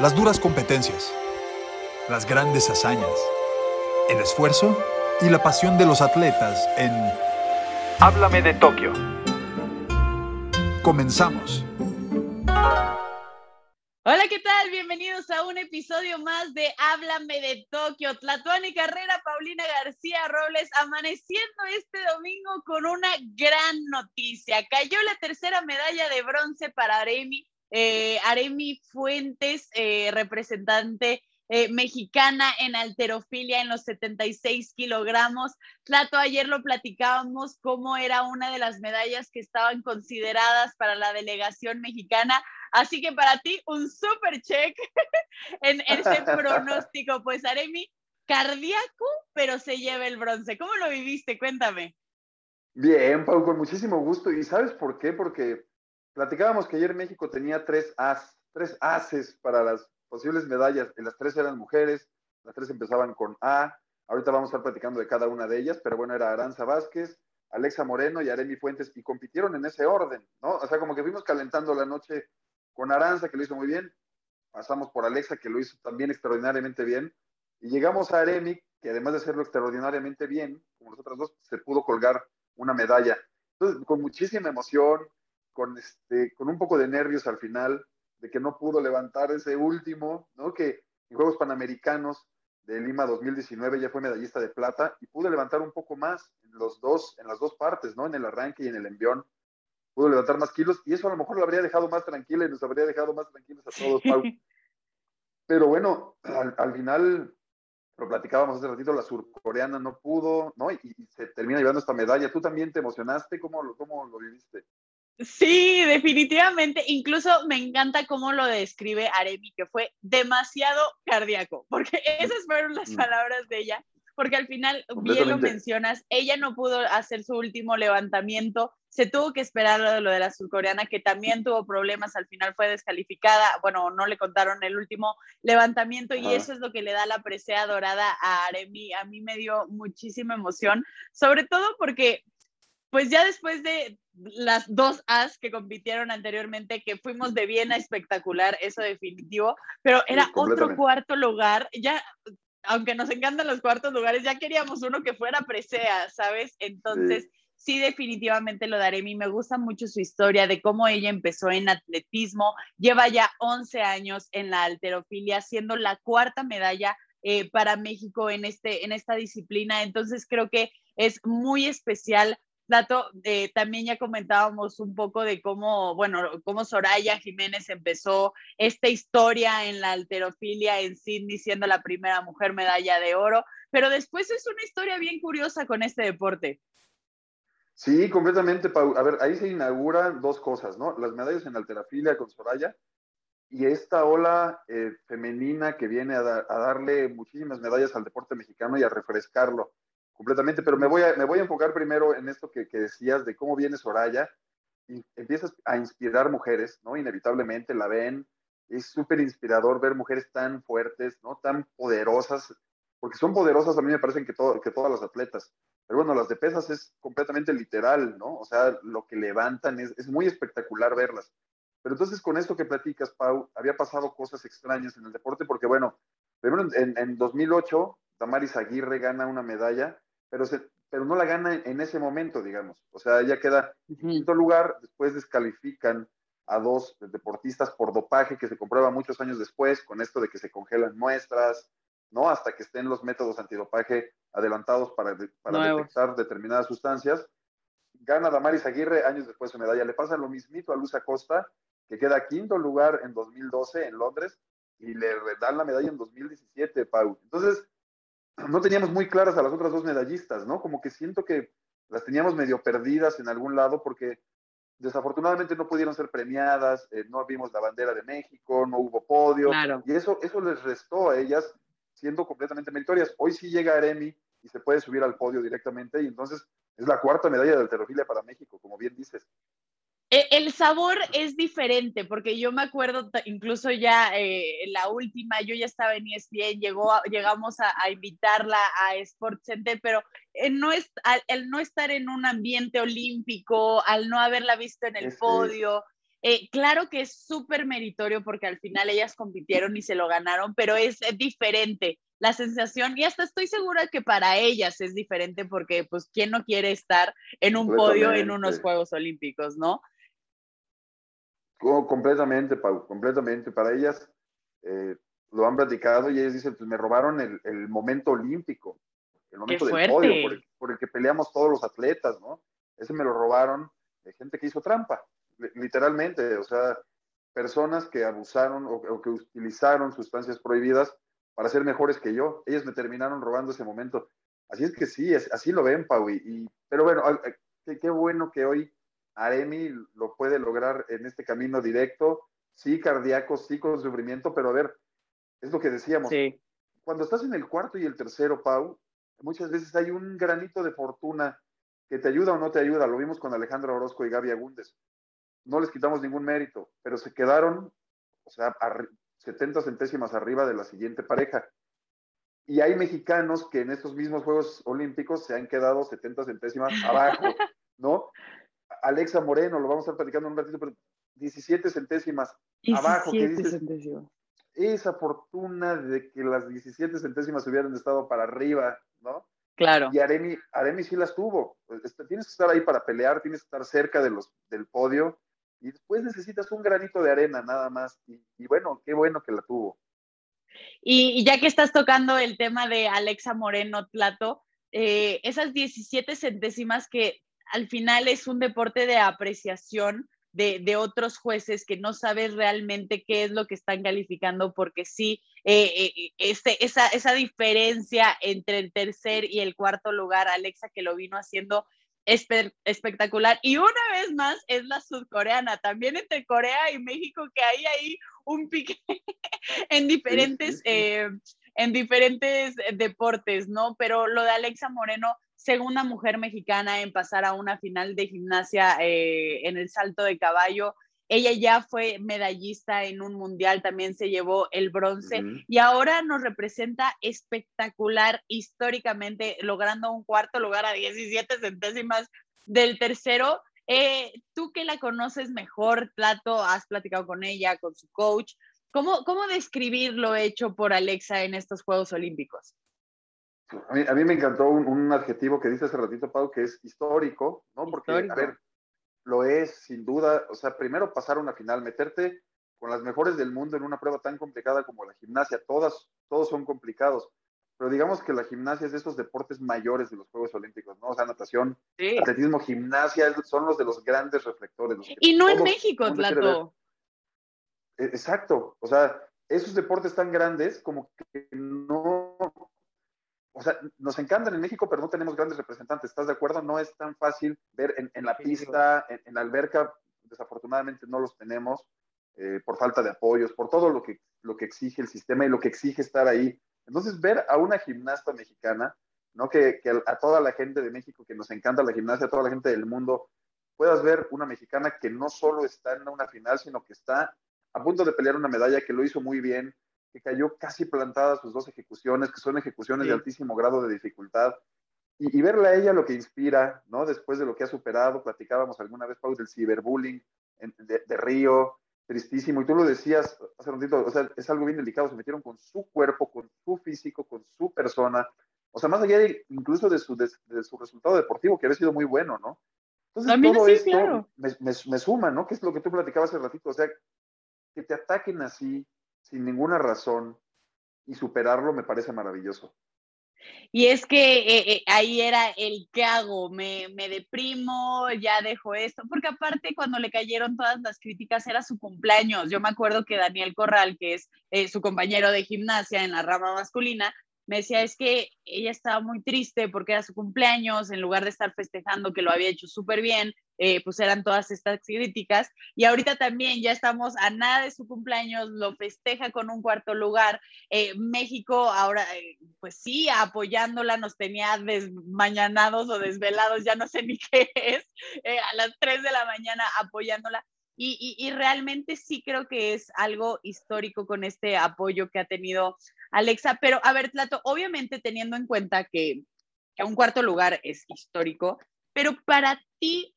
Las duras competencias, las grandes hazañas, el esfuerzo y la pasión de los atletas en Háblame de Tokio. Comenzamos. Hola, ¿qué tal? Bienvenidos a un episodio más de Háblame de Tokio. Tlatuani Carrera, Paulina García Robles, amaneciendo este domingo con una gran noticia. Cayó la tercera medalla de bronce para Aremi eh, Aremi Fuentes, eh, representante eh, mexicana en alterofilia en los 76 kilogramos. Tlato, ayer lo platicábamos cómo era una de las medallas que estaban consideradas para la delegación mexicana. Así que para ti, un super check en ese pronóstico. Pues Aremi, cardíaco, pero se lleva el bronce. ¿Cómo lo viviste? Cuéntame. Bien, Pau, con muchísimo gusto. ¿Y sabes por qué? Porque Platicábamos que ayer México tenía tres as, tres ases para las posibles medallas, las tres eran mujeres, las tres empezaban con A, ahorita vamos a estar platicando de cada una de ellas, pero bueno, era Aranza Vázquez, Alexa Moreno y Aremi Fuentes, y compitieron en ese orden, ¿no? O sea, como que fuimos calentando la noche con Aranza, que lo hizo muy bien, pasamos por Alexa, que lo hizo también extraordinariamente bien, y llegamos a Aremi, que además de hacerlo extraordinariamente bien, como los otros dos, se pudo colgar una medalla. Entonces, con muchísima emoción, con, este, con un poco de nervios al final, de que no pudo levantar ese último, ¿no? Que en Juegos Panamericanos de Lima 2019 ya fue medallista de plata y pudo levantar un poco más en, los dos, en las dos partes, ¿no? En el arranque y en el envión. Pudo levantar más kilos y eso a lo mejor lo habría dejado más tranquila y nos habría dejado más tranquilos a todos, Pero bueno, al, final, lo platicábamos hace ratito, la surcoreana no pudo, ¿no? Y, se termina llevando esta medalla. ¿Tú también te emocionaste? ¿Cómo, cómo lo viviste? Sí, definitivamente. Incluso me encanta cómo lo describe Aremi, que fue demasiado cardíaco, porque esas fueron las mm. palabras de ella, porque al final, bien lo mencionas, ella no pudo hacer su último levantamiento, se tuvo que esperar lo de, lo de la surcoreana, que también tuvo problemas, al final fue descalificada, bueno, no le contaron el último levantamiento y eso es lo que le da la presea dorada a Aremi. A mí me dio muchísima emoción, sobre todo porque pues ya después de las dos As que compitieron anteriormente, que fuimos de bien a espectacular, eso definitivo, pero era otro cuarto lugar, ya, aunque nos encantan los cuartos lugares, ya queríamos uno que fuera presea, ¿sabes? Entonces, sí, definitivamente lo daré. Mí me gusta mucho su historia de cómo ella empezó en atletismo, lleva ya 11 años en la alterofilia, siendo la cuarta medalla eh, para México en, este, en esta disciplina. Entonces, creo que es muy especial Dato, eh, también ya comentábamos un poco de cómo, bueno, cómo Soraya Jiménez empezó esta historia en la alterofilia en Sydney, siendo la primera mujer medalla de oro, pero después es una historia bien curiosa con este deporte. Sí, completamente, A ver, ahí se inauguran dos cosas, ¿no? Las medallas en alterofilia con Soraya y esta ola eh, femenina que viene a darle muchísimas medallas al deporte mexicano y a refrescarlo completamente, pero me voy a, me voy a enfocar primero en esto que, decías de cómo viene Soraya y empiezas a inspirar mujeres, ¿no? Inevitablemente la ven, es súper inspirador ver mujeres tan fuertes, ¿no? Tan poderosas, porque son poderosas a mí me parecen que, todo, que todas las atletas, pero bueno, las de pesas es completamente literal, ¿no? O sea, lo que levantan es, es muy espectacular verlas. Pero entonces con esto que platicas, Pau, había pasado cosas extrañas en el deporte, porque bueno, primero en, en 2008, Damaris Aguirre gana una medalla pero, pero no la gana en ese momento, digamos. O sea, ella queda en quinto lugar, después descalifican a dos deportistas por dopaje que se comprueba muchos años después, con esto de que se congelan muestras, ¿no? Hasta que estén los métodos antidopaje adelantados para, para detectar determinadas sustancias. Gana Damaris Aguirre, años después su medalla. Le pasa lo mismito a Luz Acosta, que queda quinto lugar en 2012 en Londres, y le dan la medalla en 2017, Pau. Entonces, no teníamos muy claras a las otras dos medallistas, ¿no? Como que siento que las teníamos medio perdidas en algún lado porque desafortunadamente no pudieron ser premiadas, eh, no vimos la bandera de México, no hubo podio, y eso, eso les restó a ellas siendo completamente meritorias. Hoy sí llega Aremi y se puede subir al podio directamente, y entonces es la cuarta medalla de alterofilia para México, como bien dices. E, el sabor es diferente, porque yo me acuerdo incluso ya eh, la última, yo ya estaba en ESPN, llegó llegamos a, invitarla a Sports Center, pero el no, es, el no estar en un ambiente olímpico, al no haberla visto en el podio, Eh, claro que es súper meritorio porque al final ellas compitieron y se lo ganaron, pero es diferente la sensación y hasta estoy segura que para ellas es diferente porque pues quién no quiere estar en un podio en unos Juegos Olímpicos, ¿no? Completamente, Pau, completamente. Para ellas eh, lo han platicado y ellas dicen, pues me robaron el, momento olímpico, el momento del podio por el, por el, que peleamos todos los atletas, ¿no? Ese me lo robaron de gente que hizo trampa literalmente, o sea, personas que abusaron o, que utilizaron sustancias prohibidas para ser mejores que yo. Ellos me terminaron robando ese momento. Así es que sí, es, así lo ven, Pau. Y, pero bueno, qué, bueno que hoy Aremi lo puede lograr en este camino directo. Sí, cardíaco, sí, con sufrimiento, pero a ver, es lo que decíamos. Cuando estás en el cuarto y el tercero, Pau, muchas veces hay un granito de fortuna que te ayuda o no te ayuda. Lo vimos con Alejandro Orozco y Gaby Agúndez no les quitamos ningún mérito, pero se quedaron, o sea, 70 centésimas arriba de la siguiente pareja. Y hay mexicanos que en estos mismos Juegos Olímpicos se han quedado 70 centésimas abajo, ¿no? Alexa Moreno, lo vamos a estar platicando un ratito, pero 17 centésimas abajo. ¿qué dices? Centésimas. Esa fortuna de que las 17 centésimas hubieran estado para arriba, ¿no? Claro. Y Aremi, Aremi sí las tuvo. Este, tienes que estar ahí para pelear, tienes que estar cerca de los, del podio y después necesitas un granito de arena nada más. Y, bueno, qué bueno que la tuvo. Y, ya que estás tocando el tema de Alexa Moreno Plato, eh, esas 17 centésimas que al final es un deporte de apreciación de, otros jueces que no sabes realmente qué es lo que están calificando, porque sí, eh, eh, este, esa, esa diferencia entre el tercer y el cuarto lugar, Alexa que lo vino haciendo espectacular. Y una vez más es la sudcoreana, también entre Corea y México, que hay ahí un pique en diferentes, eh, en diferentes deportes, ¿no? Pero lo de Alexa Moreno, segunda mujer mexicana en pasar a una final de gimnasia eh, en el salto de caballo, ella ya fue medallista en un mundial, también se llevó el bronce y ahora nos representa espectacular históricamente, logrando un cuarto lugar a 17 centésimas del tercero. Eh, tú que la conoces mejor, Plato, has platicado con ella, con su coach. ¿Cómo, cómo describir lo hecho por Alexa en estos Juegos Olímpicos? A mí, me encantó un, adjetivo que dice hace ratito, Pau, que es histórico, ¿no? Porque, a ver, lo es, sin duda. O sea, primero pasar una final, meterte con las mejores del mundo en una prueba tan complicada como la gimnasia. Todas, todos son complicados. Pero digamos que la gimnasia es de esos deportes mayores de los Juegos Olímpicos, ¿no? O sea, natación, atletismo, gimnasia, son los de los grandes reflectores. y no en México, Tlato. E, exacto. O sea, esos deportes tan grandes como que no o sea, nos encantan en México, pero no tenemos grandes representantes. ¿Estás de acuerdo? No es tan fácil ver en, la pista, en, la alberca, desafortunadamente no los tenemos eh, por falta de apoyos, por todo lo que, lo que exige el sistema y lo que exige estar ahí. Entonces, ver a una gimnasta mexicana, ¿no? Que, que a, toda la gente de México que nos encanta la gimnasia, a toda la gente del mundo, puedas ver una mexicana que no solo está en una final, sino que está a punto de pelear una medalla, que lo hizo muy bien, que cayó casi plantada sus dos ejecuciones, que son ejecuciones de altísimo grado de dificultad. Y, verla a ella lo que inspira, ¿no? Después de lo que ha superado, platicábamos alguna vez, Pau, del ciberbullying de, de, Río, tristísimo. Y tú lo decías hace un ratito, o sea, es algo bien delicado. Se metieron con su cuerpo, con su físico, con su persona. O sea, más allá incluso de su, de, su resultado deportivo, que había sido muy bueno, ¿no? Entonces, todo esto me, me, suma, ¿no? Que es lo que tú platicabas hace ratito. O sea, que te ataquen así, sin ninguna razón y superarlo me parece maravilloso. Y es que eh, eh, ahí era el qué hago, me, me, deprimo, ya dejo esto, porque aparte cuando le cayeron todas las críticas era su cumpleaños. Yo me acuerdo que Daniel Corral, que es eh, su compañero de gimnasia en la rama masculina, me decía es que ella estaba muy triste porque era su cumpleaños, en lugar de estar festejando que lo había hecho súper bien, eh, pues eran todas estas críticas. Y ahorita también ya estamos a nada de su cumpleaños, lo festeja con un cuarto lugar. Eh, México ahora, eh, pues sí, apoyándola, nos tenía desmañanados o desvelados, ya no sé ni qué es, a las 3 de la mañana apoyándola. Y, realmente sí creo que es algo histórico con este apoyo que ha tenido Alexa. Pero a ver, Plato, obviamente teniendo en cuenta que, un cuarto lugar es histórico, pero para ti,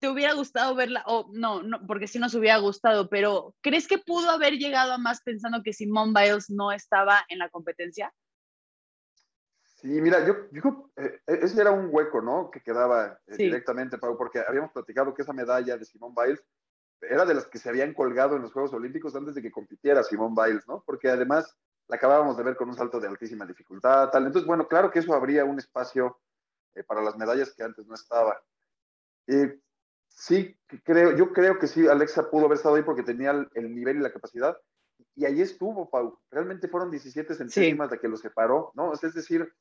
te hubiera gustado verla, o no, no, porque sí nos hubiera gustado, pero ¿crees que pudo haber llegado a más pensando que Simone Biles no estaba en la competencia? Sí, mira, yo, yo eh, ese era un hueco, ¿no? Que quedaba eh, directamente, Pau, porque habíamos platicado que esa medalla de Simone Biles era de las que se habían colgado en los Juegos Olímpicos antes de que compitiera Simone Biles, ¿no? Porque además la acabábamos de ver con un salto de altísima dificultad, tal. Entonces, bueno, claro que eso abría un espacio eh, para las medallas que antes no estaba. sí, creo, yo creo que sí, Alexa pudo haber estado ahí porque tenía el, nivel y la capacidad. Y ahí estuvo, Pau. Realmente fueron 17 centésimas de que lo separó, ¿no? Es decir,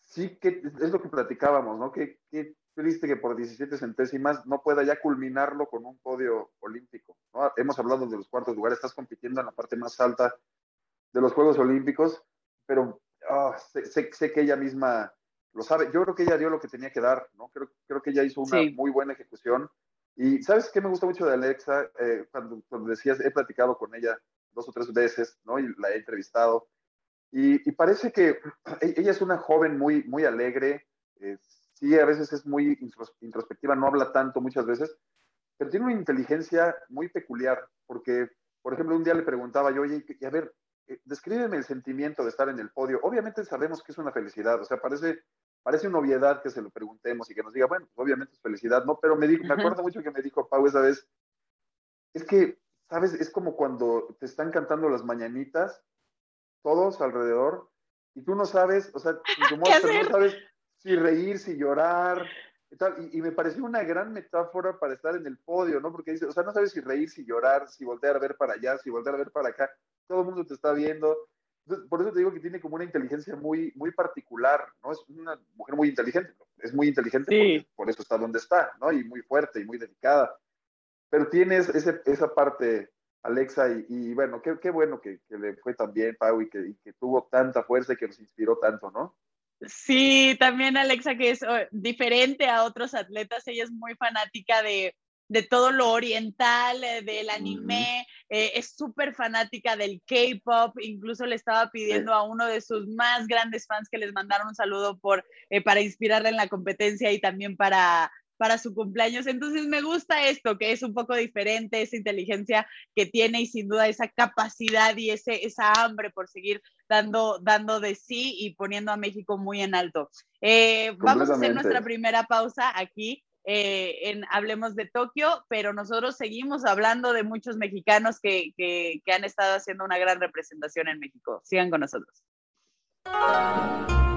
sí que es lo que platicábamos, ¿no? Qué, qué triste que por 17 centésimas no pueda ya culminarlo con un podio olímpico, ¿no? Hemos hablado de los cuartos lugares, estás compitiendo en la parte más alta de los Juegos Olímpicos, pero ah, sé, sé, que ella misma lo sabe. Yo creo que ella dio lo que tenía que dar, ¿no? Creo, creo que ella hizo una muy buena ejecución. Y ¿sabes qué me gusta mucho de Alexa? Eh, cuando, cuando decías, he platicado con ella dos o tres veces, ¿no? Y la he entrevistado. Y, parece que e, ella es una joven muy, muy alegre, eh, sí, a veces es muy introspectiva, no habla tanto muchas veces, pero tiene una inteligencia muy peculiar, porque, por ejemplo, un día le preguntaba yo, oye, a ver, descríbeme el sentimiento de estar en el podio. Obviamente sabemos que es una felicidad, o sea, parece, parece una obviedad que se lo preguntemos y que nos diga, bueno, pues, obviamente es felicidad, ¿no? Pero me, dijo, me acuerdo mucho que me dijo Pau esa vez, es que, ¿sabes? Es como cuando te están cantando las mañanitas todos alrededor, y tú no sabes, o sea, no sabes si reír, si llorar, y, tal, y, me pareció una gran metáfora para estar en el podio, ¿no? Porque dice, o sea, no sabes si reír, si llorar, si voltear a ver para allá, si voltear a ver para acá, todo el mundo te está viendo. Entonces, por eso te digo que tiene como una inteligencia muy, muy particular, ¿no? Es una mujer muy inteligente, es muy inteligente, por eso está donde está, ¿no? Y muy fuerte y muy dedicada. Pero tienes ese, esa parte Alexa, y, bueno, qué, qué bueno que, le fue tan bien, Pau, y que, tuvo tanta fuerza y que nos inspiró tanto, ¿no? Sí, también Alexa, que es oh, diferente a otros atletas, ella es muy fanática de, todo lo oriental, eh, del anime, eh, es súper fanática del K-pop, incluso le estaba pidiendo a uno de sus más grandes fans que les mandara un saludo por, eh, para inspirarle en la competencia y también para para su cumpleaños. Entonces me gusta esto, que es un poco diferente, esa inteligencia que tiene y sin duda esa capacidad y ese, esa hambre por seguir dando, dando de sí y poniendo a México muy en alto. Eh, vamos a hacer nuestra primera pausa aquí. Eh, en Hablemos de Tokio, pero nosotros seguimos hablando de muchos mexicanos que, que, que han estado haciendo una gran representación en México. Sigan con nosotros.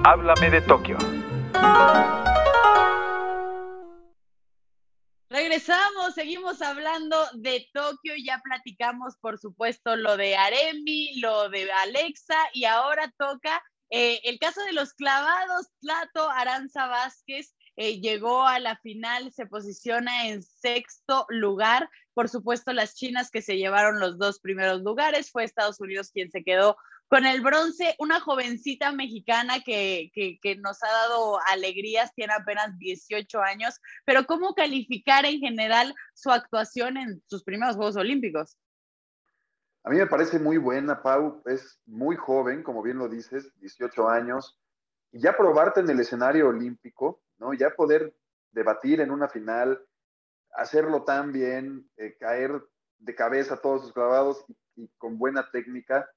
Háblame de Tokio. Regresamos, seguimos hablando de Tokio, ya platicamos por supuesto lo de Aremi, lo de Alexa y ahora toca eh, el caso de los clavados, Plato Aranza Vázquez eh, llegó a la final, se posiciona en sexto lugar. Por supuesto, las chinas que se llevaron los dos primeros lugares, fue Estados Unidos quien se quedó con el bronce, una jovencita mexicana que, nos ha dado alegrías, tiene apenas 18 años, pero ¿cómo calificar en general su actuación en sus primeros Juegos Olímpicos? A mí me parece muy buena, Pau, es muy joven, como bien lo dices, 18 años, y ya probarte en el escenario olímpico, ¿no? Ya poder debatir en una final, hacerlo tan bien, eh, caer de cabeza todos sus clavados y con buena técnica,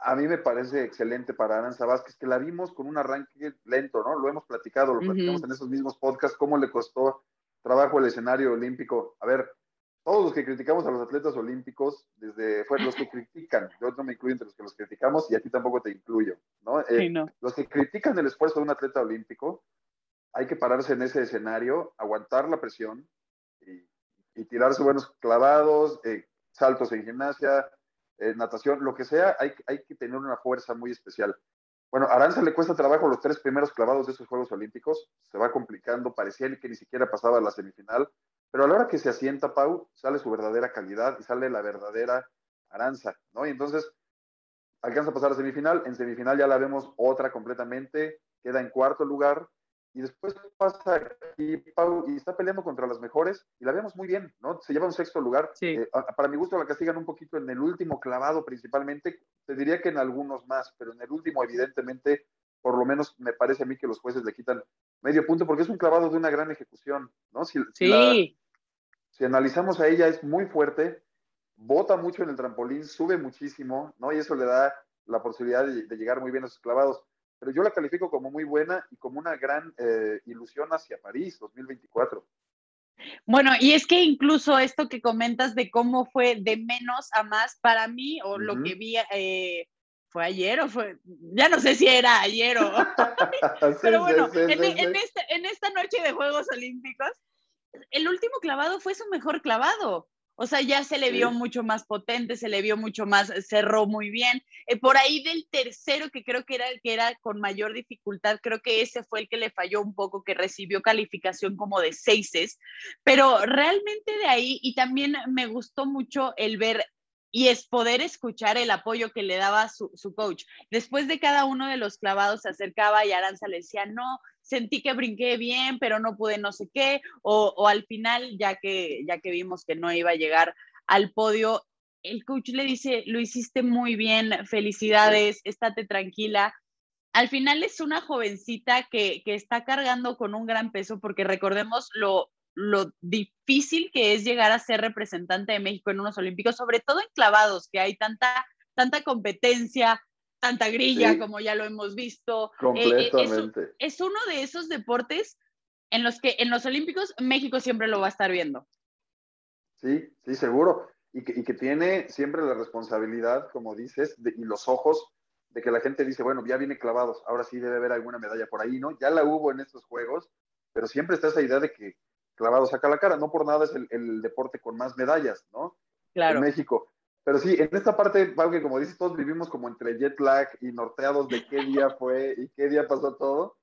a mí me parece excelente para Aranza Vázquez, que la vimos con un arranque lento, ¿no? Lo hemos platicado, lo platicamos en esos mismos podcasts, cómo le costó trabajo el escenario olímpico. A ver, todos los que criticamos a los atletas olímpicos, desde fue los que critican, yo no me incluyo entre los que los criticamos y a ti tampoco te incluyo, ¿no? Eh, los que critican el esfuerzo de un atleta olímpico, hay que pararse en ese escenario, aguantar la presión y, tirarse buenos clavados, eh, saltos en gimnasia, eh, natación, lo que sea, hay, que tener una fuerza muy especial. Bueno, a Aranza le cuesta trabajo los tres primeros clavados de esos Juegos Olímpicos, se va complicando, parecía que ni siquiera pasaba a la semifinal, pero a la hora que se asienta Pau, sale su verdadera calidad y sale la verdadera Aranza, ¿no? Y entonces alcanza a pasar a semifinal, en semifinal ya la vemos otra completamente, queda en cuarto lugar, y después pasa aquí Pau y está peleando contra las mejores y la vemos muy bien, ¿no? Se lleva un sexto lugar. Eh, para mi gusto la castigan un poquito en el último clavado principalmente, te diría que en algunos más, pero en el último evidentemente por lo menos me parece a mí que los jueces le quitan medio punto porque es un clavado de una gran ejecución, ¿no? Si, sí. si analizamos a ella, es muy fuerte, bota mucho en el trampolín, sube muchísimo, ¿no? Y eso le da la posibilidad de, llegar muy bien a sus clavados. Pero yo la califico como muy buena y como una gran eh, ilusión hacia París 2024. Bueno, y es que incluso esto que comentas de cómo fue de menos a más para mí, o lo que vi, eh, fue ayer o fue, ya no sé si era ayer o... Pero bueno, en, esta noche de Juegos Olímpicos, el último clavado fue su mejor clavado. O sea, ya se le vio mucho más potente, se le vio mucho más, cerró muy bien. Eh, por ahí del tercero, que creo que era el que era con mayor dificultad, creo que ese fue el que le falló un poco, que recibió calificación como de seises. Pero realmente de ahí, y también me gustó mucho el ver y es poder escuchar el apoyo que le daba su, su, coach. Después de cada uno de los clavados se acercaba y Aranza le decía, no, sentí que brinqué bien, pero no pude no sé qué, o, o, al final, ya que, ya que vimos que no iba a llegar al podio, el coach le dice, lo hiciste muy bien, felicidades, estate tranquila. Al final es una jovencita que, que está cargando con un gran peso, porque recordemos lo lo difícil que es llegar a ser representante de México en unos Olímpicos, sobre todo en clavados, que hay tanta, tanta competencia, tanta grilla, como ya lo hemos visto. Eh, eh, es, uno de esos deportes en los que en los Olímpicos México siempre lo va a estar viendo. Sí, sí, seguro. Y que, tiene siempre la responsabilidad, como dices, y los ojos de que la gente dice, bueno, ya viene clavados, ahora sí debe haber alguna medalla por ahí, ¿no? Ya la hubo en estos Juegos, pero siempre está esa idea de que clavado saca la cara. No por nada es el, deporte con más medallas, ¿no? Claro. En México. Pero sí, en esta parte, que como dices, todos vivimos como entre jet lag y norteados de qué día fue y qué día pasó todo.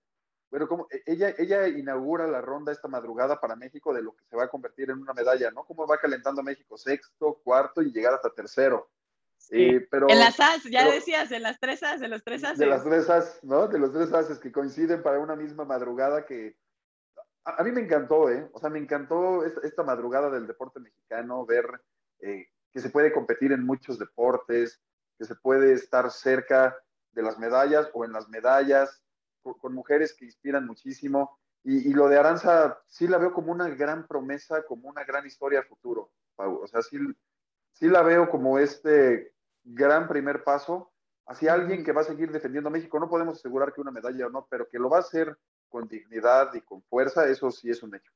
Pero como e, ella, ella inaugura la ronda esta madrugada para México de lo que se va a convertir en una medalla, ¿no? Cómo va calentando México, sexto, cuarto y llegar hasta tercero. Eh, pero, en las as, ya decías, en las tres as, en los tres as. De las tres as, ¿no? De los tres ases que coinciden para una misma madrugada que, a, mí me encantó, ¿eh? O sea, me encantó esta, madrugada del deporte mexicano, ver eh, que se puede competir en muchos deportes, que se puede estar cerca de las medallas o en las medallas, con, mujeres que inspiran muchísimo. Y, lo de Aranza sí la veo como una gran promesa, como una gran historia futuro, Pau. O sea, sí, sí la veo como este gran primer paso hacia alguien que va a seguir defendiendo a México. No podemos asegurar que una medalla o no, pero que lo va a hacer con dignidad y con fuerza, eso sí es un hecho.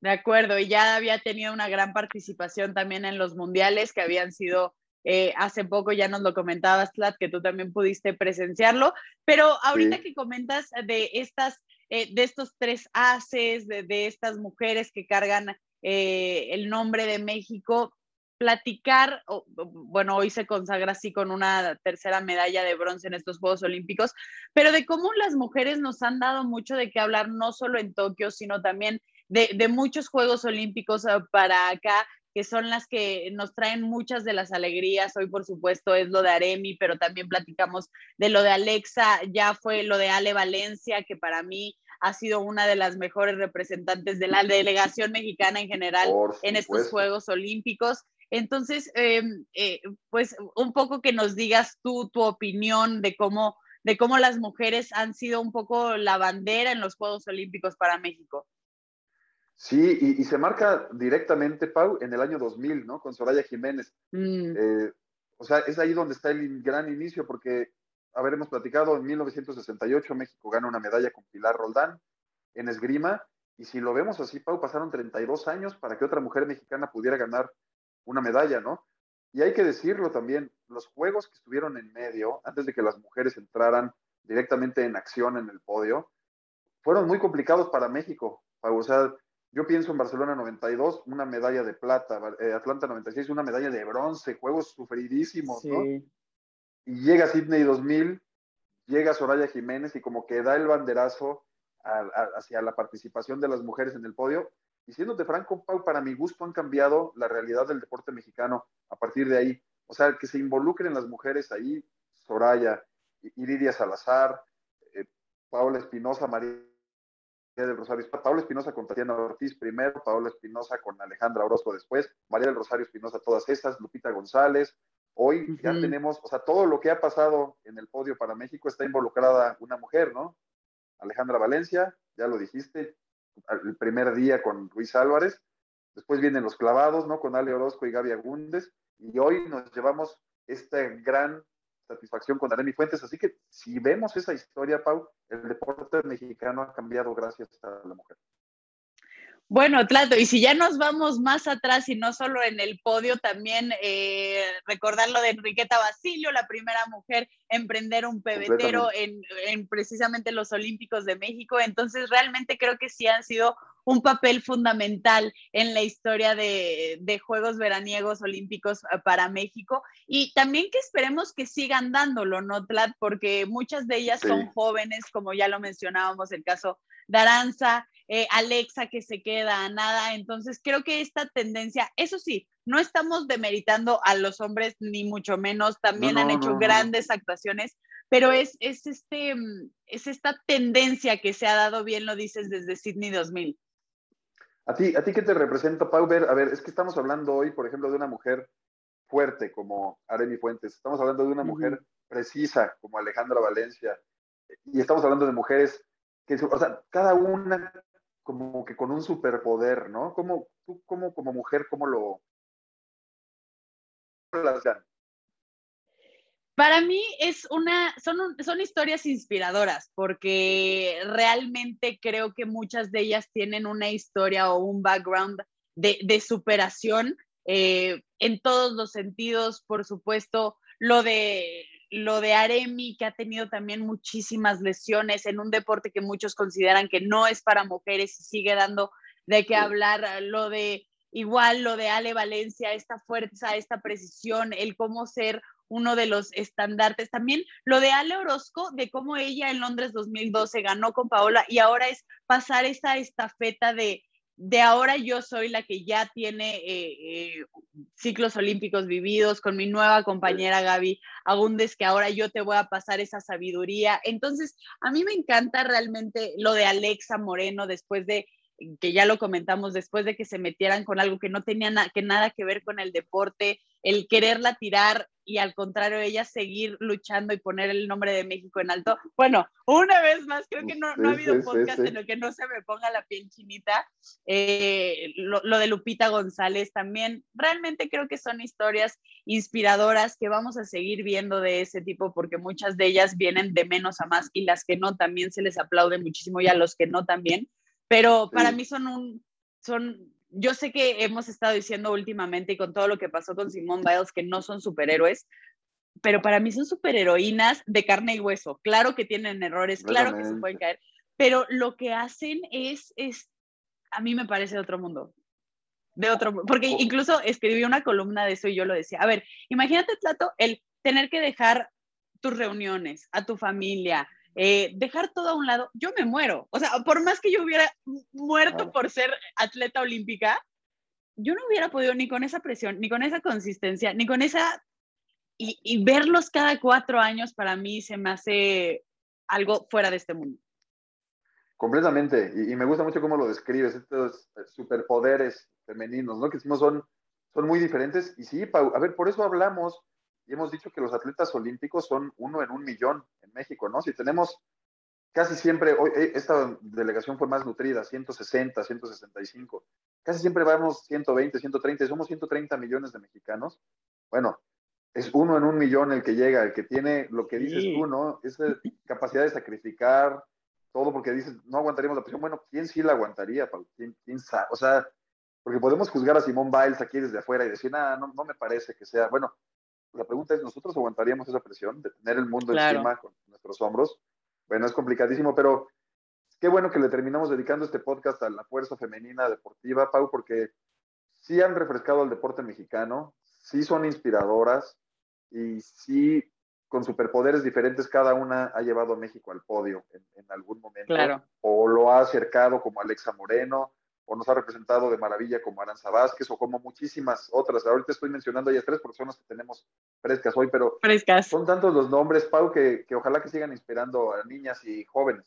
De acuerdo, y ya había tenido una gran participación también en los mundiales que habían sido eh, hace poco, ya nos lo comentabas, Tlat, que tú también pudiste presenciarlo, pero ahorita que comentas de estas, eh, de estos tres haces, de, estas mujeres que cargan eh, el nombre de México, platicar, bueno, hoy se consagra así con una tercera medalla de bronce en estos Juegos Olímpicos, pero de cómo las mujeres nos han dado mucho de qué hablar, no solo en Tokio, sino también de, muchos Juegos Olímpicos ah, para acá, que son las que nos traen muchas de las alegrías. Hoy, por supuesto, es lo de Aremi, pero también platicamos de lo de Alexa, ya fue lo de Ale Valencia, que para mí ha sido una de las mejores representantes de la delegación mexicana en general en estos Juegos Olímpicos. Entonces, em, eh, pues un poco que nos digas tú tu opinión de cómo, de cómo las mujeres han sido un poco la bandera en los Juegos Olímpicos para México. Sí, y, se marca directamente, Pau, en el año 2000, ¿no? Con Soraya Jiménez. Mm. Eh, o sea, es ahí donde está el gran inicio, porque, haberemos platicado, en 1968 México gana una medalla con Pilar Roldán en esgrima, y si lo vemos así, Pau, pasaron 32 años para que otra mujer mexicana pudiera ganar una medalla, ¿no? Y hay que decirlo también, los juegos que estuvieron en medio, antes de que las mujeres entraran directamente en acción en el podio, fueron muy complicados para México. O sea, yo pienso en Barcelona 92, una medalla de plata, eh, Atlanta 96, una medalla de bronce, juegos sufridísimos, ¿no? Y llega Sydney 2000, llega Soraya Jiménez y como que da el banderazo hacia la participación de las mujeres en el podio y siéndote franco, Pau, para mi gusto han cambiado la realidad del deporte mexicano a partir de ahí. O sea, que se involucren las mujeres ahí, Soraya, Iridia Salazar, eh, Paola Espinosa, María del Rosario, Paola Espinosa con Tatiana Ortiz primero, Paola Espinosa con Alejandra Orozco después, María del Rosario Espinosa todas estas, Lupita González, Hoy ya tenemos, o sea, todo lo que ha pasado en el podio para México está involucrada una mujer, ¿no? Alejandra Valencia, ya lo dijiste, el primer día con Luis Álvarez, después vienen los clavados, ¿no? Con Ale Orozco y Gaby Agúndez, y hoy nos llevamos esta gran satisfacción con Aremi Fuentes, así que si vemos esa historia, Pau, el deporte mexicano ha cambiado gracias a la mujer. Bueno, Tlato, y si ya nos vamos más atrás y no solo en el podio, también eh, recordar lo de Enriqueta Basilio, la primera mujer en prender un pebetero en, en, precisamente los Olímpicos de México. Entonces, realmente creo que sí han sido un papel fundamental en la historia de, de Juegos Veraniegos Olímpicos eh, para México. Y también que esperemos que sigan dándolo, ¿no, Tlat? Porque muchas de ellas son jóvenes, como ya lo mencionábamos, el caso de Aranza, eh, Alexa que se queda nada. Entonces, creo que esta tendencia, eso sí, no estamos demeritando a los hombres, ni mucho menos, también han hecho grandes actuaciones, pero es, es, este, mm, es esta tendencia que se ha dado, bien lo dices, desde Sydney 2000. ¿A ti, ¿A ti qué te representa, Pau? Ver, a ver, es que estamos hablando hoy, por ejemplo, de una mujer fuerte como Aremi Fuentes, estamos hablando de una mujer precisa como Alejandra Valencia, y estamos hablando de mujeres que, o sea, cada una como que con un superpoder, ¿no? ¿Cómo, tú como, mujer, cómo lo... Para mí es una, son, son historias inspiradoras porque realmente creo que muchas de ellas tienen una historia o un background de, de superación eh, en todos los sentidos, por supuesto, lo de lo de Aremi, que ha tenido también muchísimas lesiones en un deporte que muchos consideran que no es para mujeres y sigue dando de qué hablar, lo de igual, lo de Ale Valencia, esta fuerza, esta precisión, el cómo ser uno de los estandartes. También lo de Ale Orozco, de cómo ella en Londres 2012 ganó con Paola y ahora es pasar esa estafeta de, de ahora yo soy la que ya tiene eh, eh, ciclos olímpicos vividos con mi nueva compañera Gaby Agúndez, que ahora yo te voy a pasar esa sabiduría. Entonces, a mí me encanta realmente lo de Alexa Moreno después de que ya lo comentamos, después de que se metieran con algo que no tenía que nada que ver con el deporte, el quererla tirar y al contrario ella seguir luchando y poner el nombre de México en alto. Bueno, una vez más, creo que no, ha habido podcast en el que no se me ponga la piel chinita. Eh, lo, lo, de Lupita González también, realmente creo que son historias inspiradoras que vamos a seguir viendo de ese tipo porque muchas de ellas vienen de menos a más y las que no también se les aplaude muchísimo y a los que no también. Pero para mí son un, son yo sé que hemos estado diciendo últimamente y con todo lo que pasó con Simone Biles que no son superhéroes, pero para mí son superheroínas de carne y hueso. Claro que tienen errores, claro que se pueden caer, pero lo que hacen es, es, a mí me parece de otro mundo. De otro, porque oh. incluso escribí una columna de eso y yo lo decía. A ver, imagínate, Tlato, el tener que dejar tus reuniones, a tu familia, eh, dejar todo a un lado, yo me muero. O sea, por más que yo hubiera muerto por ser atleta olímpica, yo no hubiera podido ni con esa presión, ni con esa consistencia, ni con esa... Y, verlos cada cuatro años para mí se me hace algo fuera de este mundo. Completamente. Y, me gusta mucho cómo lo describes, estos superpoderes femeninos, ¿no? Que son, son muy diferentes. Y sí, a ver, por eso hablamos y hemos dicho que los atletas olímpicos son uno en un millón en México, ¿no? Si tenemos casi siempre, hoy eh, esta delegación fue más nutrida, 160, 165, casi siempre vamos 120, 130, somos 130 millones de mexicanos. Bueno, es uno en un millón el que llega, el que tiene lo que dices tú, ¿no? Esa capacidad de sacrificar todo, porque dices, no aguantaríamos la presión. Bueno, ¿quién sí la aguantaría, ¿Quién, quién sabe? O sea, porque podemos juzgar a Simón Biles aquí desde afuera y decir, nada, no, no me parece que sea. Bueno, la pregunta es, ¿nosotros aguantaríamos esa presión de tener el mundo encima con nuestros hombros? Bueno, es complicadísimo, pero qué bueno que le terminamos dedicando este podcast a la fuerza femenina deportiva, Pau, porque sí han refrescado al deporte mexicano, sí son inspiradoras y sí con superpoderes diferentes cada una ha llevado a México al podio en, en algún momento. Claro. O lo ha acercado como Alexa Moreno, o nos ha representado de maravilla como Aranza Vázquez o como muchísimas otras. Ahorita estoy mencionando ya tres personas que tenemos frescas hoy, pero frescas. son tantos los nombres, Pau, que, que ojalá que sigan inspirando a niñas y jóvenes.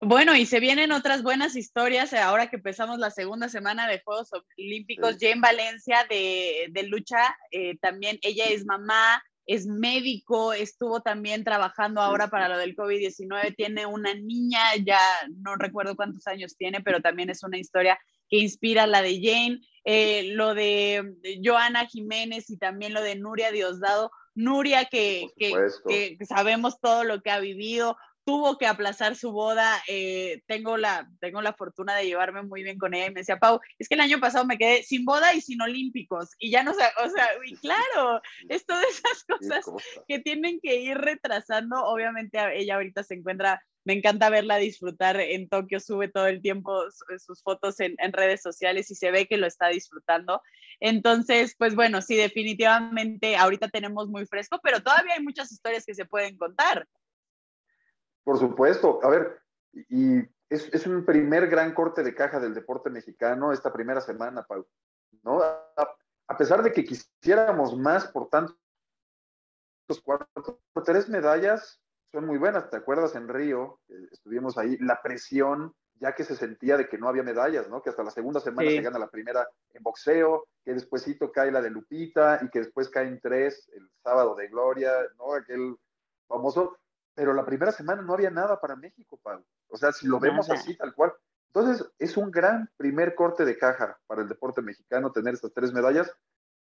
Bueno, y se vienen otras buenas historias ahora que empezamos la segunda semana de Juegos Olímpicos. Jane Valencia de, de lucha, eh, también ella es mamá, es médico, estuvo también trabajando ahora para lo del COVID-19, tiene una niña, ya no recuerdo cuántos años tiene, pero también es una historia que inspira la de Jane, eh, lo de Joana Jiménez y también lo de Nuria Diosdado. Nuria, que, que, sabemos todo lo que ha vivido, tuvo que aplazar su boda. Eh, tengo, la, tengo la fortuna de llevarme muy bien con ella y me decía, Pau, es que el año pasado me quedé sin boda y sin olímpicos. Y ya no sé, o sea, y claro, es todas esas cosas que tienen que ir retrasando. Obviamente ella ahorita se encuentra, me encanta verla disfrutar en Tokio, sube todo el tiempo sus fotos en, en redes sociales y se ve que lo está disfrutando. Entonces, pues bueno, sí, definitivamente ahorita tenemos muy fresco, pero todavía hay muchas historias que se pueden contar. Por supuesto. A ver, y es, un primer gran corte de caja del deporte mexicano esta primera semana, Pau. ¿no? A, pesar de que quisiéramos más por cuartos, tres medallas son muy buenas. ¿Te acuerdas en Río? estuvimos ahí, la presión, ya que se sentía de que no había medallas, ¿no? Que hasta la segunda semana se gana la primera en boxeo, que despuésito cae la de Lupita y que después caen tres el sábado de Gloria, ¿no? Aquel famoso pero la primera semana no había nada para México, Pablo. O sea, si lo vemos así, tal cual. Entonces, es un gran primer corte de caja para el deporte mexicano tener estas tres medallas.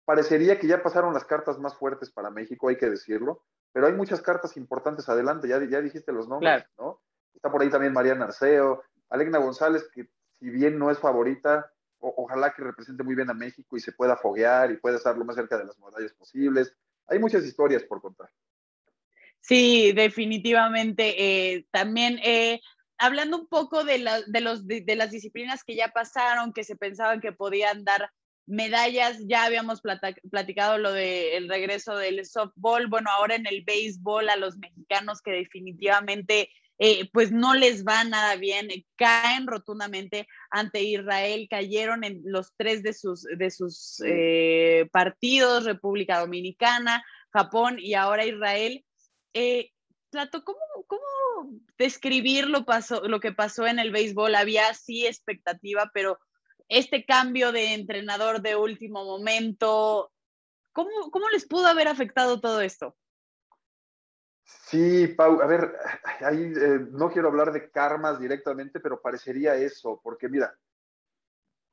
Parecería que ya pasaron las cartas más fuertes para México, hay que decirlo, pero hay muchas cartas importantes adelante, ya, ya dijiste los nombres, ¿no? Está por ahí también Mariana Arceo, Alegna González, que si bien no es favorita, ojalá que represente muy bien a México y se pueda foguear y pueda estar lo más cerca de las medallas posibles. Hay muchas historias por contar. Sí, definitivamente. Eh, también eh, hablando un poco de, de, los, las disciplinas que ya pasaron, que se pensaban que podían dar medallas, ya habíamos platicado lo del regreso del softball, bueno, ahora en el béisbol a los mexicanos que definitivamente eh, pues no les va nada bien, caen rotundamente ante Israel, cayeron en los tres de sus, de sus partidos, República Dominicana, Japón y ahora Israel. Eh, Plato, ¿cómo, ¿cómo, describir lo, pasó, lo que pasó en el béisbol? Había sí expectativa, pero este cambio de entrenador de último momento, ¿cómo, cómo les pudo haber afectado todo esto? Sí, Pau, a ver, ahí eh, no quiero hablar de karmas directamente, pero parecería eso, porque mira,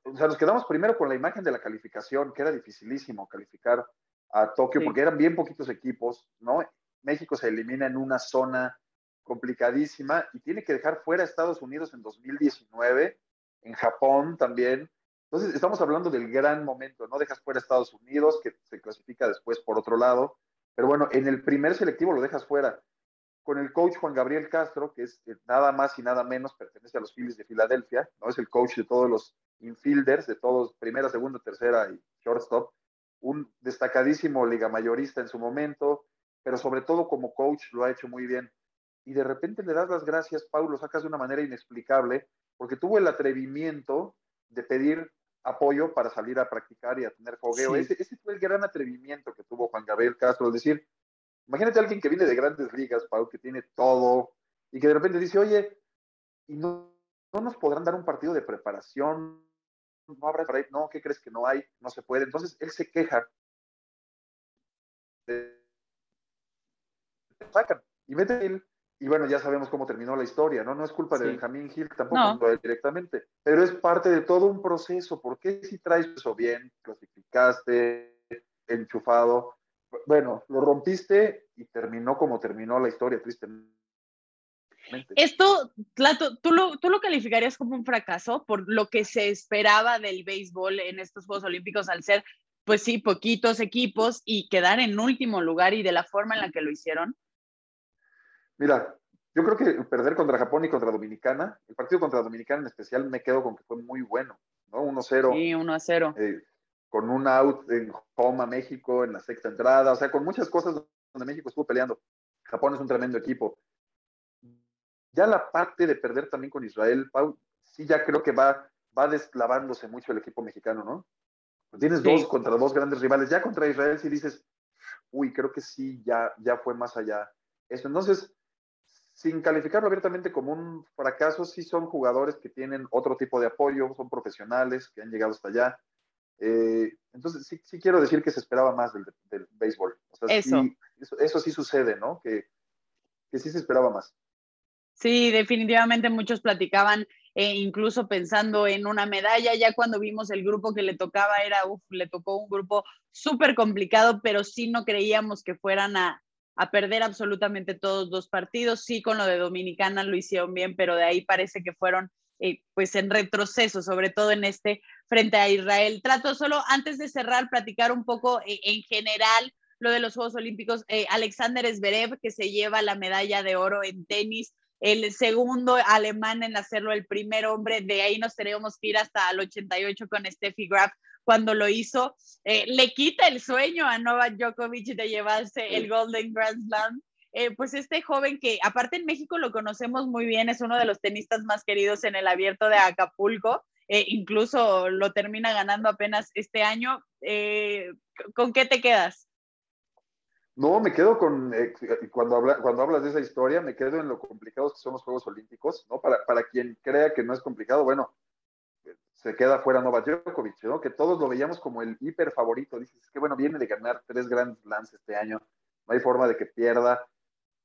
o sea, nos quedamos primero con la imagen de la calificación, que era dificilísimo calificar a Tokio, porque eran bien poquitos equipos, ¿no? México se elimina en una zona complicadísima y tiene que dejar fuera a Estados Unidos en 2019, en Japón también. Entonces, estamos hablando del gran momento, no dejas fuera a Estados Unidos, que se clasifica después por otro lado, pero bueno, en el primer selectivo lo dejas fuera. Con el coach Juan Gabriel Castro, que es eh, nada más y nada menos, pertenece a los Phillies de Filadelfia, ¿no? Es el coach de todos los infielders, de todos, primera, segunda, tercera y shortstop. Un destacadísimo liga mayorista en su momento, pero sobre todo como coach lo ha hecho muy bien. Y de repente le das las gracias, Paulo, lo sacas de una manera inexplicable, porque tuvo el atrevimiento de pedir apoyo para salir a practicar y a tener fogueo. Ese, fue el gran atrevimiento que tuvo Juan Gabriel Castro, es decir, imagínate a alguien que viene de grandes ligas, Paulo, que tiene todo, y que de repente dice, oye, ¿y no, no nos podrán dar un partido de preparación? No habrá no, ¿qué crees que no hay? No se puede. Entonces él se queja de sacan. Y mete y bueno, ya sabemos cómo terminó la historia, ¿no? No es culpa de Benjamín Gil, tampoco directamente, pero es parte de todo un proceso. ¿Por qué si traes eso bien, clasificaste, enchufado? Bueno, lo rompiste y terminó como terminó la historia, tristemente. Esto, ¿tú lo, ¿tú lo calificarías como un fracaso por lo que se esperaba del béisbol en estos Juegos Olímpicos al ser, pues sí, poquitos equipos y quedar en último lugar y de la forma en la que lo hicieron? Mira, yo creo que perder contra Japón y contra Dominicana, el partido contra Dominicana en especial, me quedo con que fue muy bueno, ¿no? 1-0. Sí, 1-0. Eh, con un out en home a México en la sexta entrada, o sea, con muchas cosas donde México estuvo peleando. Japón es un tremendo equipo. Ya la parte de perder también con Israel, Pau, sí ya creo que va, va desclavándose mucho el equipo mexicano, ¿no? Tienes dos contra dos grandes rivales. Ya contra Israel sí dices, uy, creo que sí, ya, ya fue más allá. Eso, entonces, sin calificarlo abiertamente como un fracaso, sí son jugadores que tienen otro tipo de apoyo, son profesionales que han llegado hasta allá. Eh, entonces, sí, sí, quiero decir que se esperaba más del, del béisbol. eso. eso. sí sucede, ¿no? Que, que sí se esperaba más. Sí, definitivamente muchos platicaban, eh, incluso pensando en una medalla, ya cuando vimos el grupo que le tocaba, era, uff, le tocó un grupo súper complicado, pero sí no creíamos que fueran a, a perder absolutamente todos los partidos. Sí, con lo de Dominicana lo hicieron bien, pero de ahí parece que fueron eh, pues en retroceso, sobre todo en este frente a Israel. Trato solo antes de cerrar, platicar un poco eh, en general lo de los Juegos Olímpicos. Alexander Zverev, que se lleva la medalla de oro en tenis, el segundo alemán en hacerlo, el primer hombre, de ahí nos tenemos que ir hasta el 88 con Steffi Graf cuando lo hizo, eh, le quita el sueño a Novak Djokovic de llevarse el Golden Grand Slam. Eh, pues este joven que aparte en México lo conocemos muy bien, es uno de los tenistas más queridos en el abierto de Acapulco, eh, incluso lo termina ganando apenas este año. ¿Con qué te quedas? No, me quedo con, eh, cuando, habla, cuando hablas de esa historia, me quedo en lo complicados que son los Juegos Olímpicos, ¿no? Para, para quien crea que no es complicado, bueno, se queda fuera Novak Djokovic, ¿no? Que todos lo veíamos como el hiper favorito. Dices, que bueno, viene de ganar tres grandes Slams este año, no hay forma de que pierda.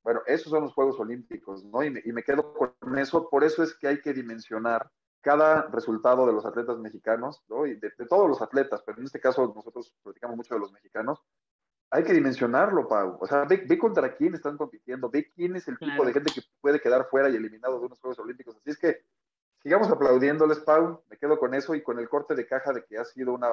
Bueno, esos son los Juegos Olímpicos, ¿no? Y me, y me quedo con eso, por eso es que hay que dimensionar cada resultado de los atletas mexicanos, ¿no? Y de, de todos los atletas, pero en este caso nosotros platicamos mucho de los mexicanos, hay que dimensionarlo, Pau. O sea, ve, contra quién están compitiendo, ve quién es el tipo de gente que puede quedar fuera y eliminado de unos Juegos Olímpicos. Así es que sigamos aplaudiéndoles, Pau. Me quedo con eso y con el corte de caja de que ha sido una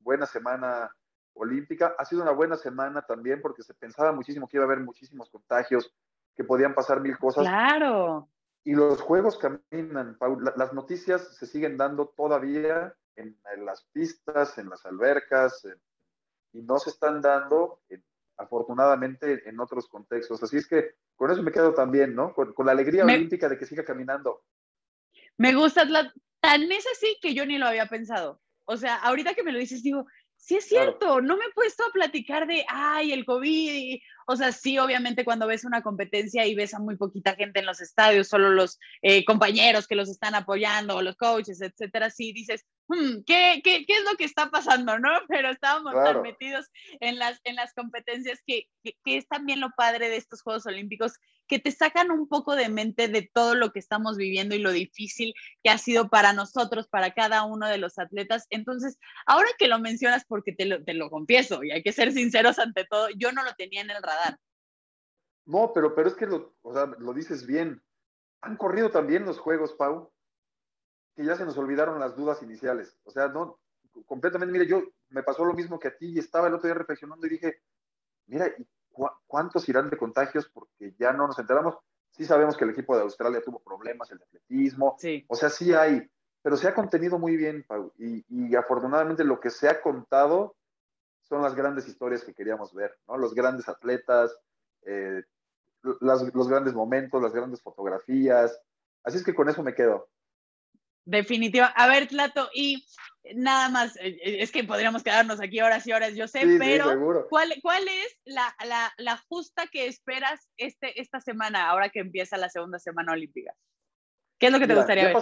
buena semana olímpica. Ha sido una buena semana también porque se pensaba muchísimo que iba a haber muchísimos contagios, que podían pasar mil cosas. Claro. Y los juegos caminan, Pau. las noticias se siguen dando todavía en, las pistas, en las albercas, en y no se están dando, afortunadamente, en otros contextos. Así es que con eso me quedo también, ¿no? Con, la alegría olímpica de que siga caminando. Me gusta, tan es así que yo ni lo había pensado. O sea, ahorita que me lo dices, digo, sí es cierto, no me he puesto a platicar de, ay, el COVID, o sea, sí, obviamente cuando ves una competencia y ves a muy poquita gente en los estadios, solo los eh, compañeros que los están apoyando, los coaches, etcétera, sí dices, hmm, ¿qué, qué, qué, es lo que está pasando, no? Pero estábamos tan metidos en las, en las competencias que, que, que es también lo padre de estos Juegos Olímpicos, que te sacan un poco de mente de todo lo que estamos viviendo y lo difícil que ha sido para nosotros, para cada uno de los atletas. Entonces, ahora que lo mencionas, porque te lo, te lo confieso, y hay que ser sinceros ante todo, yo no lo tenía en el radar no, pero, pero es que lo, lo dices bien. Han corrido también los juegos, Pau, que ya se nos olvidaron las dudas iniciales. O sea, no, completamente, mire, yo me pasó lo mismo que a ti y estaba el otro día reflexionando y dije, mira, ¿cuántos irán de contagios? Porque ya no nos enteramos. Sí sabemos que el equipo de Australia tuvo problemas, el de atletismo. Sí. O sea, sí hay, pero se ha contenido muy bien, Pau. Y, y afortunadamente lo que se ha contado son las grandes historias que queríamos ver, ¿no? Los grandes atletas, eh, los grandes momentos, las grandes fotografías. Así es que con eso me quedo. Definitiva. A ver, Tlato, y nada más, eh, eh, es que podríamos quedarnos aquí horas y horas, yo sé, pero ¿cuál, ¿cuál, es la, la, la, justa que esperas este, esta semana, ahora que empieza la segunda semana olímpica? ¿Qué es lo que te gustaría ver?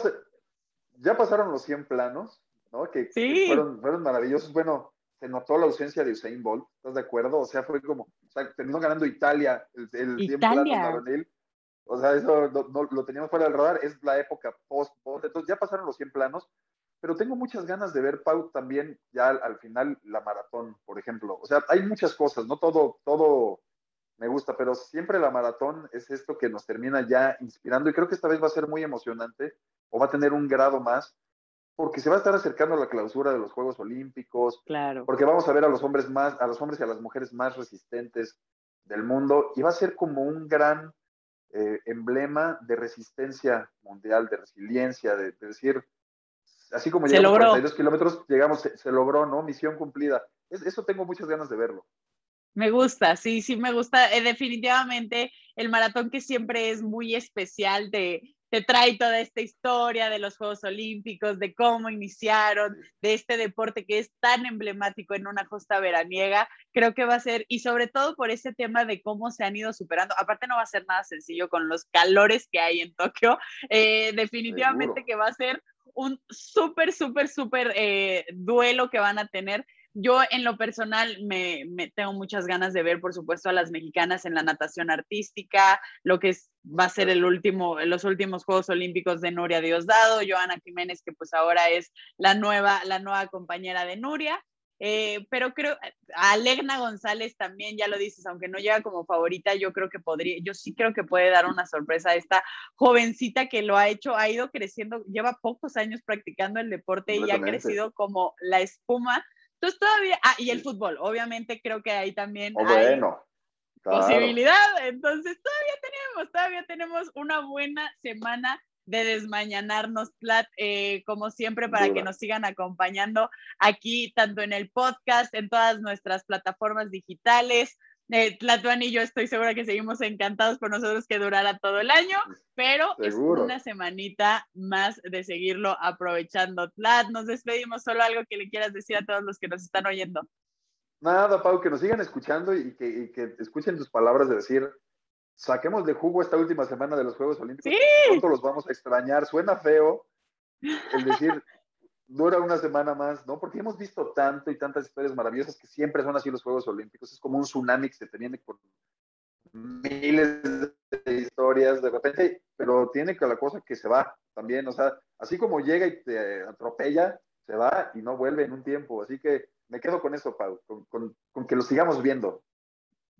ya pasaron los 100 planos, ¿no? Que, que fueron, fueron, maravillosos. Bueno, se notó la ausencia de Usain Bolt, ¿estás de acuerdo? O sea, fue como, o sea, terminó ganando Italia, el, el Italia. O sea, eso no, lo teníamos fuera del radar, es la época post-Bolt, entonces ya pasaron los 100 planos, pero tengo muchas ganas de ver, Pau, también ya al, final la maratón, por ejemplo. O sea, hay muchas cosas, no todo, todo me gusta, pero siempre la maratón es esto que nos termina ya inspirando y creo que esta vez va a ser muy emocionante o va a tener un grado más porque se va a estar acercando a la clausura de los Juegos Olímpicos, claro. porque vamos a ver a los hombres más, a los hombres y a las mujeres más resistentes del mundo, y va a ser como un gran eh, emblema de resistencia mundial, de resiliencia, de, decir, así como llegamos a 42 kilómetros, llegamos, se, logró, ¿no? Misión cumplida. eso tengo muchas ganas de verlo. Me gusta, sí, sí, me gusta. Eh, definitivamente el maratón que siempre es muy especial, de te trae toda esta historia de los Juegos Olímpicos, de cómo iniciaron, de este deporte que es tan emblemático en una costa veraniega. Creo que va a ser, y sobre todo por ese tema de cómo se han ido superando. Aparte no va a ser nada sencillo con los calores que hay en Tokio. Eh, definitivamente que va a ser un súper, súper, súper eh, duelo que van a tener. Yo en lo personal me, tengo muchas ganas de ver, por supuesto, a las mexicanas en la natación artística, lo que es, va a ser el último, los últimos Juegos Olímpicos de Nuria Diosdado, Joana Jiménez, que pues ahora es la nueva, la nueva compañera de Nuria. Eh, pero creo, a Legna González también, ya lo dices, aunque no llega como favorita, yo creo que podría, yo sí creo que puede dar una sorpresa a esta jovencita que lo ha hecho, ha ido creciendo, lleva pocos años practicando el deporte y ha crecido como la espuma. Entonces todavía, ah, y el fútbol, obviamente creo que ahí también oh, hay posibilidad, entonces todavía tenemos, todavía tenemos una buena semana de desmañanarnos, Plat, eh, como siempre, para que nos sigan acompañando aquí, tanto en el podcast, en todas nuestras plataformas digitales. Eh, y yo estoy segura que seguimos encantados por nosotros que durara todo el año, pero es una semanita más de seguirlo aprovechando. Tlat, nos despedimos. Solo algo que le quieras decir a todos los que nos están oyendo. Nada, Pau, que nos sigan escuchando y que, y que escuchen tus palabras de decir, saquemos de jugo esta última semana de los Juegos Olímpicos. Sí. Pronto los vamos a extrañar. Suena feo el decir, dura una semana más, ¿no? Porque hemos visto tanto y tantas historias maravillosas que siempre son así los Juegos Olímpicos. Es como un tsunami que se te viene con miles de historias de repente, pero tiene que la cosa que se va también, o sea, así como llega y te atropella, se va y no vuelve en un tiempo. Así que me quedo con eso, Pau, con que lo sigamos viendo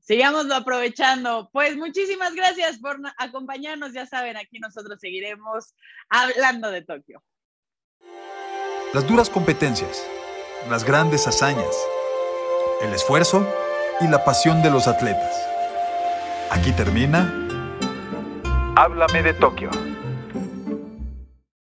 sigámoslo aprovechando. Pues muchísimas gracias por acompañarnos. Ya saben, aquí nosotros seguiremos hablando de Tokio. Las duras competencias, las grandes hazañas, el esfuerzo y la pasión de los atletas. Aquí termina. Háblame de Tokio.